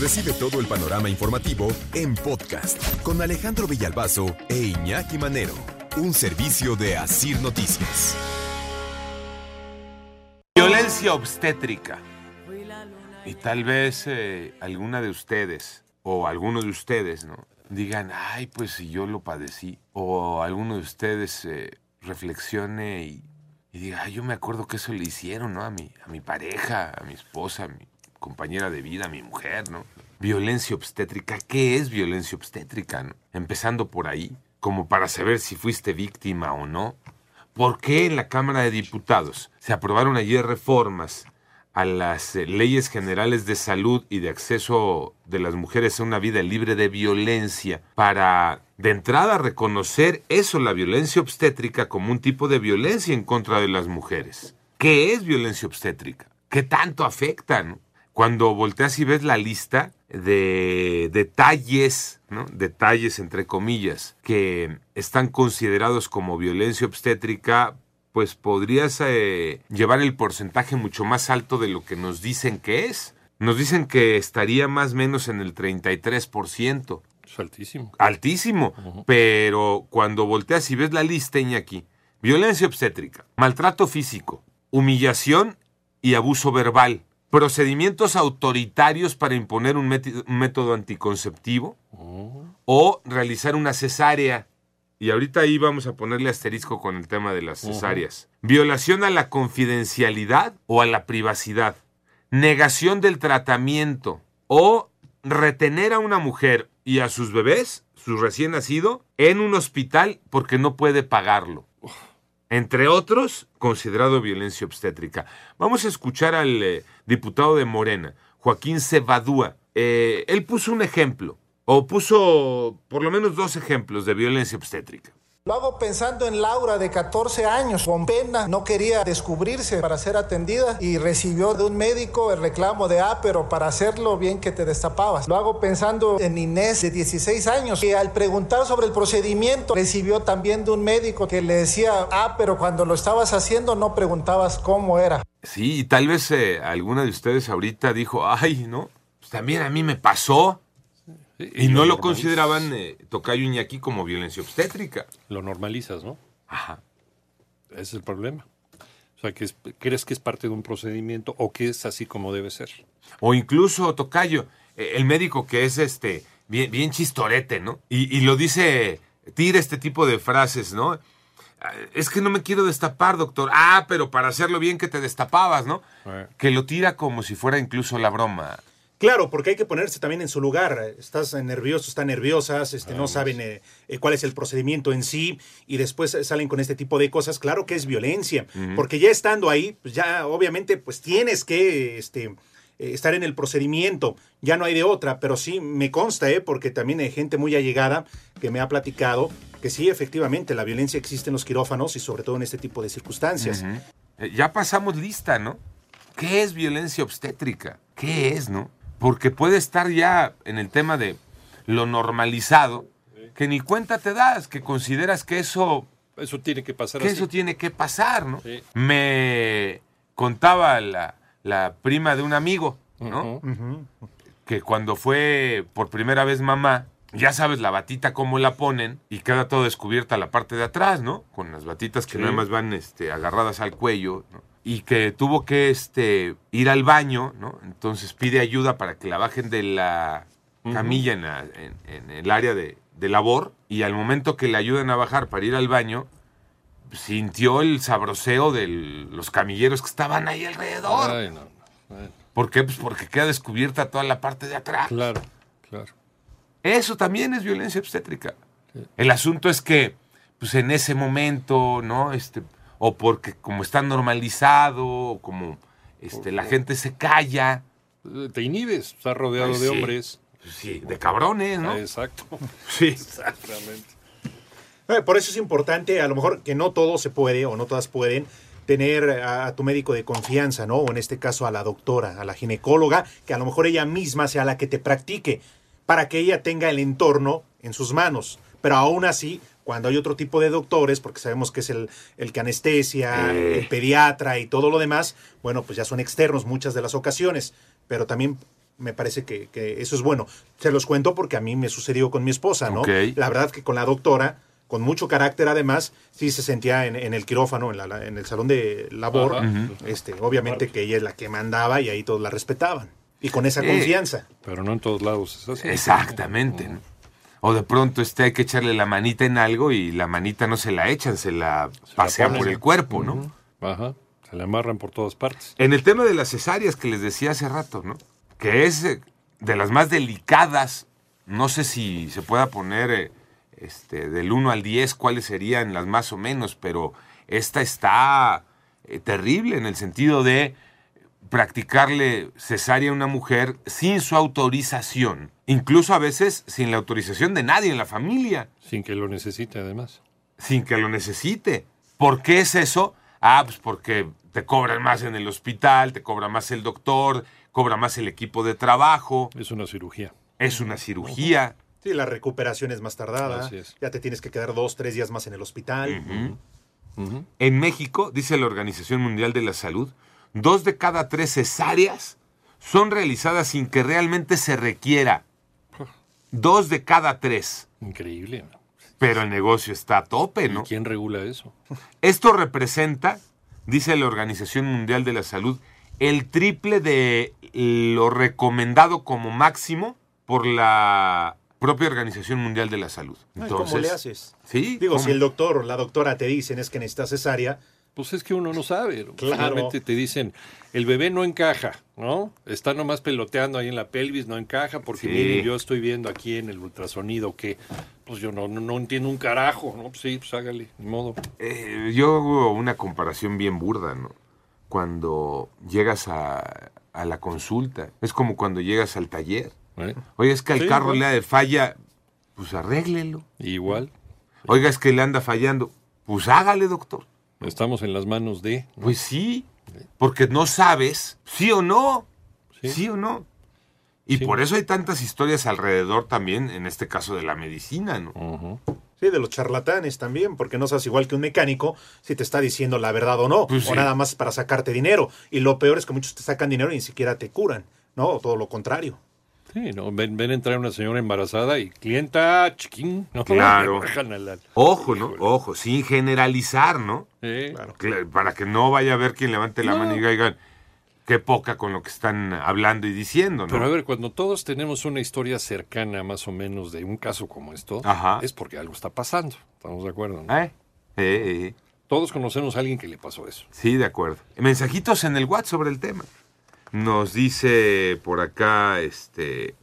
Recibe todo el panorama informativo en podcast con Alejandro Villalbazo e Iñaki Manero, un servicio de Asir Noticias. Violencia obstétrica. Y tal vez eh, alguna de ustedes, o alguno de ustedes, ¿no? Digan, ay, pues si yo lo padecí. O alguno de ustedes eh, reflexione y, diga, ay, yo me acuerdo que eso le hicieron, ¿no? A mi, a mi pareja, a mi esposa, a mi compañera de vida, mi mujer, ¿no? Violencia obstétrica. ¿Qué es violencia obstétrica? Empezando por ahí, como para saber si fuiste víctima o no. ¿Por qué en la Cámara de Diputados se aprobaron ayer reformas a las eh, leyes generales de salud y de acceso de las mujeres a una vida libre de violencia para de entrada reconocer eso, la violencia obstétrica, como un tipo de violencia en contra de las mujeres? ¿Qué es violencia obstétrica? ¿Qué tanto afecta? Cuando volteas y ves la lista de detalles, ¿no? detalles entre comillas, que están considerados como violencia obstétrica, pues podrías eh, llevar el porcentaje mucho más alto de lo que nos dicen que es. Nos dicen que estaría más o menos en el 33%. Es altísimo. Altísimo. Pero cuando volteas y ves la lista, Iñaki, violencia obstétrica, maltrato físico, humillación y abuso verbal, procedimientos autoritarios para imponer un, método anticonceptivo o realizar una cesárea. Y ahorita ahí vamos a ponerle asterisco con el tema de las cesáreas. Violación a la confidencialidad o a la privacidad. Negación del tratamiento o retener a una mujer y a sus bebés, su recién nacido, en un hospital porque no puede pagarlo. Entre otros, considerado violencia obstétrica. Vamos a escuchar al eh, diputado de Morena, Joaquín Cebadúa. Eh, él puso un ejemplo, o puso por lo menos dos ejemplos de violencia obstétrica. Lo hago pensando en Laura de 14 años, con pena, no quería descubrirse para ser atendida y recibió de un médico el reclamo de, ah, pero para hacerlo bien que te destapabas. Lo hago pensando en Inés de 16 años, que al preguntar sobre el procedimiento recibió también de un médico que le decía, ah, pero cuando lo estabas haciendo no preguntabas cómo era. Sí, y tal vez eh, alguna de ustedes ahorita dijo, ay, ¿no? Pues también a mí me pasó. Y no lo normalizas- consideraban eh, Tocayo Iñaki como violencia obstétrica. Lo normalizas, ¿no? Ajá. Ese es el problema. O sea, que es- crees que es parte de un procedimiento o que es así como debe ser. O incluso, Tocayo, eh, el médico que es este bien, bien chistorete, ¿no? Y, y lo dice, tira este tipo de frases, ¿no? Ah, Es que no me quiero destapar, doctor. Ah, pero para hacerlo bien que te destapabas, ¿no? Eh. Que lo tira como si fuera incluso la broma. Claro, porque hay que ponerse también en su lugar. Estás nervioso, están nerviosas, este, no saben eh, eh, cuál es el procedimiento en sí y después eh, salen con este tipo de cosas. Claro que es violencia, porque ya estando ahí, pues ya obviamente pues tienes que este, eh, estar en el procedimiento. Ya no hay de otra, pero sí me consta, eh, porque también hay gente muy allegada que me ha platicado que sí, efectivamente, la violencia existe en los quirófanos y sobre todo en este tipo de circunstancias. Ya pasamos lista, ¿no? ¿Qué es violencia obstétrica? ¿Qué es, no? Porque puede estar ya en el tema de lo normalizado, que ni cuenta te das, que consideras que eso, Eso tiene que pasar que así. eso tiene que pasar, ¿no? Sí. Me contaba la, la prima de un amigo, ¿no? Que cuando fue por primera vez mamá, ya sabes la batita cómo la ponen y queda todo descubierta la parte de atrás, ¿no? Con las batitas que Sí. nada más van este, agarradas al cuello, ¿no? Y que tuvo que este, ir al baño, ¿no? Entonces pide ayuda para que la bajen de la camilla en, la- en- en el área de, de labor y al momento que le ayudan a bajar para ir al baño, sintió el sabroseo de los camilleros que estaban ahí alrededor. Ay, no, ¿Por qué? Pues porque queda descubierta toda la parte de atrás. claro, claro. Eso también es violencia obstétrica. El asunto es que, pues en ese momento, ¿no? Este, o porque como está normalizado, o como este, la gente se calla, eh, te inhibes, estás rodeado Ay, de sí. hombres. Sí, de cabrones, ¿no? Ah, Exacto. Sí. Exactamente. Eh, Por eso es importante, a lo mejor que no todo se puede o no todas pueden tener a, a tu médico de confianza, ¿no? O en este caso a la doctora, a la ginecóloga, que a lo mejor ella misma sea la que te practique, para que ella tenga el entorno en sus manos. Pero aún así, cuando hay otro tipo de doctores, porque sabemos que es el, el que anestesia, Eh. el pediatra y todo lo demás, bueno, pues ya son externos muchas de las ocasiones. Pero también me parece que, que eso es bueno. Se los cuento porque a mí me sucedió con mi esposa, ¿no? La verdad que con la doctora, con mucho carácter además, sí se sentía en, en el quirófano, en, la- en el salón de labor, Ajá. este, obviamente que ella es la que mandaba y ahí todos la respetaban. Y con esa confianza. Pero no en todos lados es así. Exactamente. ¿no? O de pronto este hay que echarle la manita en algo y la manita no se la echan, se la la pasean por el cuerpo, ¿no? Ajá. Se le amarran por todas partes. En el tema de las cesáreas que les decía hace rato, ¿no? Que es eh, de las más delicadas, no sé si se pueda poner eh, este, del 1 al 10 cuáles serían las más o menos, pero esta está eh, terrible en el sentido de practicarle cesárea a una mujer sin su autorización, incluso a veces sin la autorización de nadie en la familia Sin que lo necesite, además. sin que lo necesite. ¿Por qué es eso? Ah, pues porque te cobran más en el hospital, te cobra más el doctor, cobra más el equipo de trabajo, Es una cirugía. es una cirugía. Sí, la recuperación es más tardada. Así es. Ya te tienes que quedar dos, tres días más en el hospital. En México, dice la Organización Mundial de la Salud, dos de cada tres cesáreas son realizadas sin que realmente se requiera. Dos de cada tres. Increíble. Pero el negocio está a tope, ¿Y ¿no? quién regula eso? Esto representa, dice la Organización Mundial de la Salud, el triple de lo recomendado como máximo por la propia Organización Mundial de la Salud. Ay, ¿Cómo le haces? Sí, Digo, ¿cómo? si el doctor o la doctora te dicen es que necesitas cesárea, Pues es que uno no sabe. Finalmente te dicen, el bebé no encaja, ¿no? Está nomás peloteando ahí en la pelvis, no encaja, porque Sí. miren, yo estoy viendo aquí en el ultrasonido que, pues yo no, no, no entiendo un carajo, ¿no? Pues sí, pues hágale, ni modo. Eh, yo hago una comparación bien burda, ¿no? Cuando llegas a, a la consulta, es como cuando llegas al taller. ¿eh? Oiga, es que al Sí, carro igual. le da falla, pues arréglelo. Igual, Oiga, es que le anda fallando, pues hágale, doctor. Estamos en las manos de... ¿no? Pues sí, porque no sabes, sí o no, Sí. sí, o no. Y Sí. por eso hay tantas historias alrededor también, en este caso de la medicina, ¿no? Sí, de los charlatanes también, porque no sabes igual que un mecánico si te está diciendo la verdad o no, Pues o sí. nada más para sacarte dinero. Y lo peor es que muchos te sacan dinero y ni siquiera te curan, ¿no? O todo lo contrario. Sí, ¿no? Ven, ven entrar una señora embarazada y clienta, chiquín, ¿no? Claro. Ojo, ¿no? Ojo, sin generalizar, ¿no? Sí. Claro. Cla- Para que no vaya a ver quien levante la No. mano y diga, "Oigan, qué poca con lo que están hablando y diciendo, ¿no? Pero a ver, cuando todos tenemos una historia cercana más o menos de un caso como esto, Ajá. es porque algo está pasando. ¿Estamos de acuerdo? no? ¿Eh? Eh, eh. Todos conocemos a alguien que le pasó eso. Sí, de acuerdo. Mensajitos en el WhatsApp sobre el tema. Nos dice por acá, este,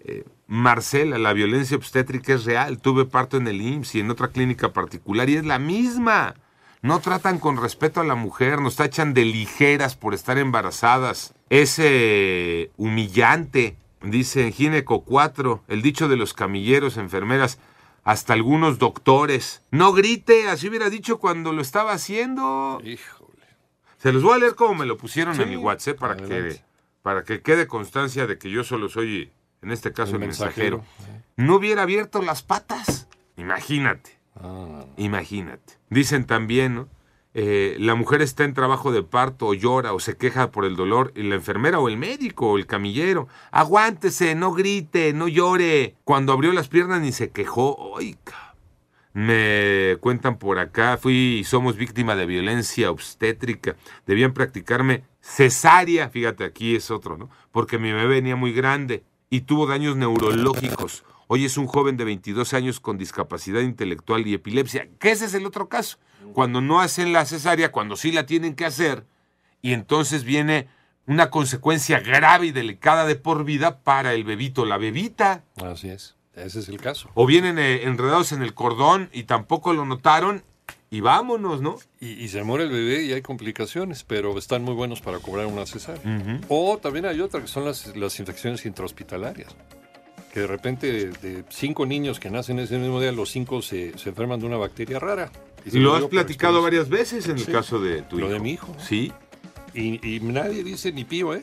eh, Marcela, la violencia obstétrica es real. Tuve parto en el IMSS y en otra clínica particular y es la misma. No tratan con respeto a la mujer, nos tachan de ligeras por estar embarazadas. Es eh, humillante, dice en Gineco 4, el dicho de los camilleros, enfermeras, hasta algunos doctores. No grite, así hubiera dicho cuando lo estaba haciendo. Híjole. Se los voy a leer como me lo pusieron en mi WhatsApp para que, para que quede constancia de que yo solo soy, en este caso, el, El mensajero. mensajero. No hubiera abierto las patas. Imagínate, Ah, imagínate. Dicen también, ¿no? Eh, la mujer está en trabajo de parto o llora o se queja por el dolor y la enfermera o el médico o el camillero. Aguántese, no grite, no llore. Cuando abrió las piernas ni se quejó. ¡Ay, cabrón! Me cuentan por acá, fui y somos víctima de violencia obstétrica. Debían practicarme cesárea, fíjate, aquí es otro, ¿no? Porque mi bebé venía muy grande y tuvo daños neurológicos. Hoy es un joven de 22 años con discapacidad intelectual y epilepsia. Que ese es el otro caso. Cuando no hacen la cesárea, cuando sí la tienen que hacer, y entonces viene una consecuencia grave y delicada de por vida para el bebito, la bebita. así es. Ese es el caso. O vienen eh, enredados en el cordón y tampoco lo notaron y vámonos, ¿no? Y, y se muere el bebé y hay complicaciones, pero están muy buenos para cobrar una cesárea. O también hay otra que son las, las infecciones intrahospitalarias. Que de repente de, cinco niños que nacen ese mismo día, los cinco se, se enferman de una bacteria rara. Y Lo lo has platicado varias veces en el caso de tu Lo hijo. de mi hijo. Sí. Y, y nadie dice ni pío, ¿eh?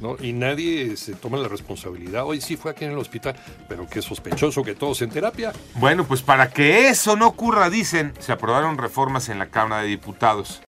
¿No? Y nadie se toma la responsabilidad. Hoy sí fue aquí en el hospital, pero qué sospechoso que todos en terapia. Bueno, pues para que eso no ocurra, dicen, se aprobaron reformas en la Cámara de Diputados.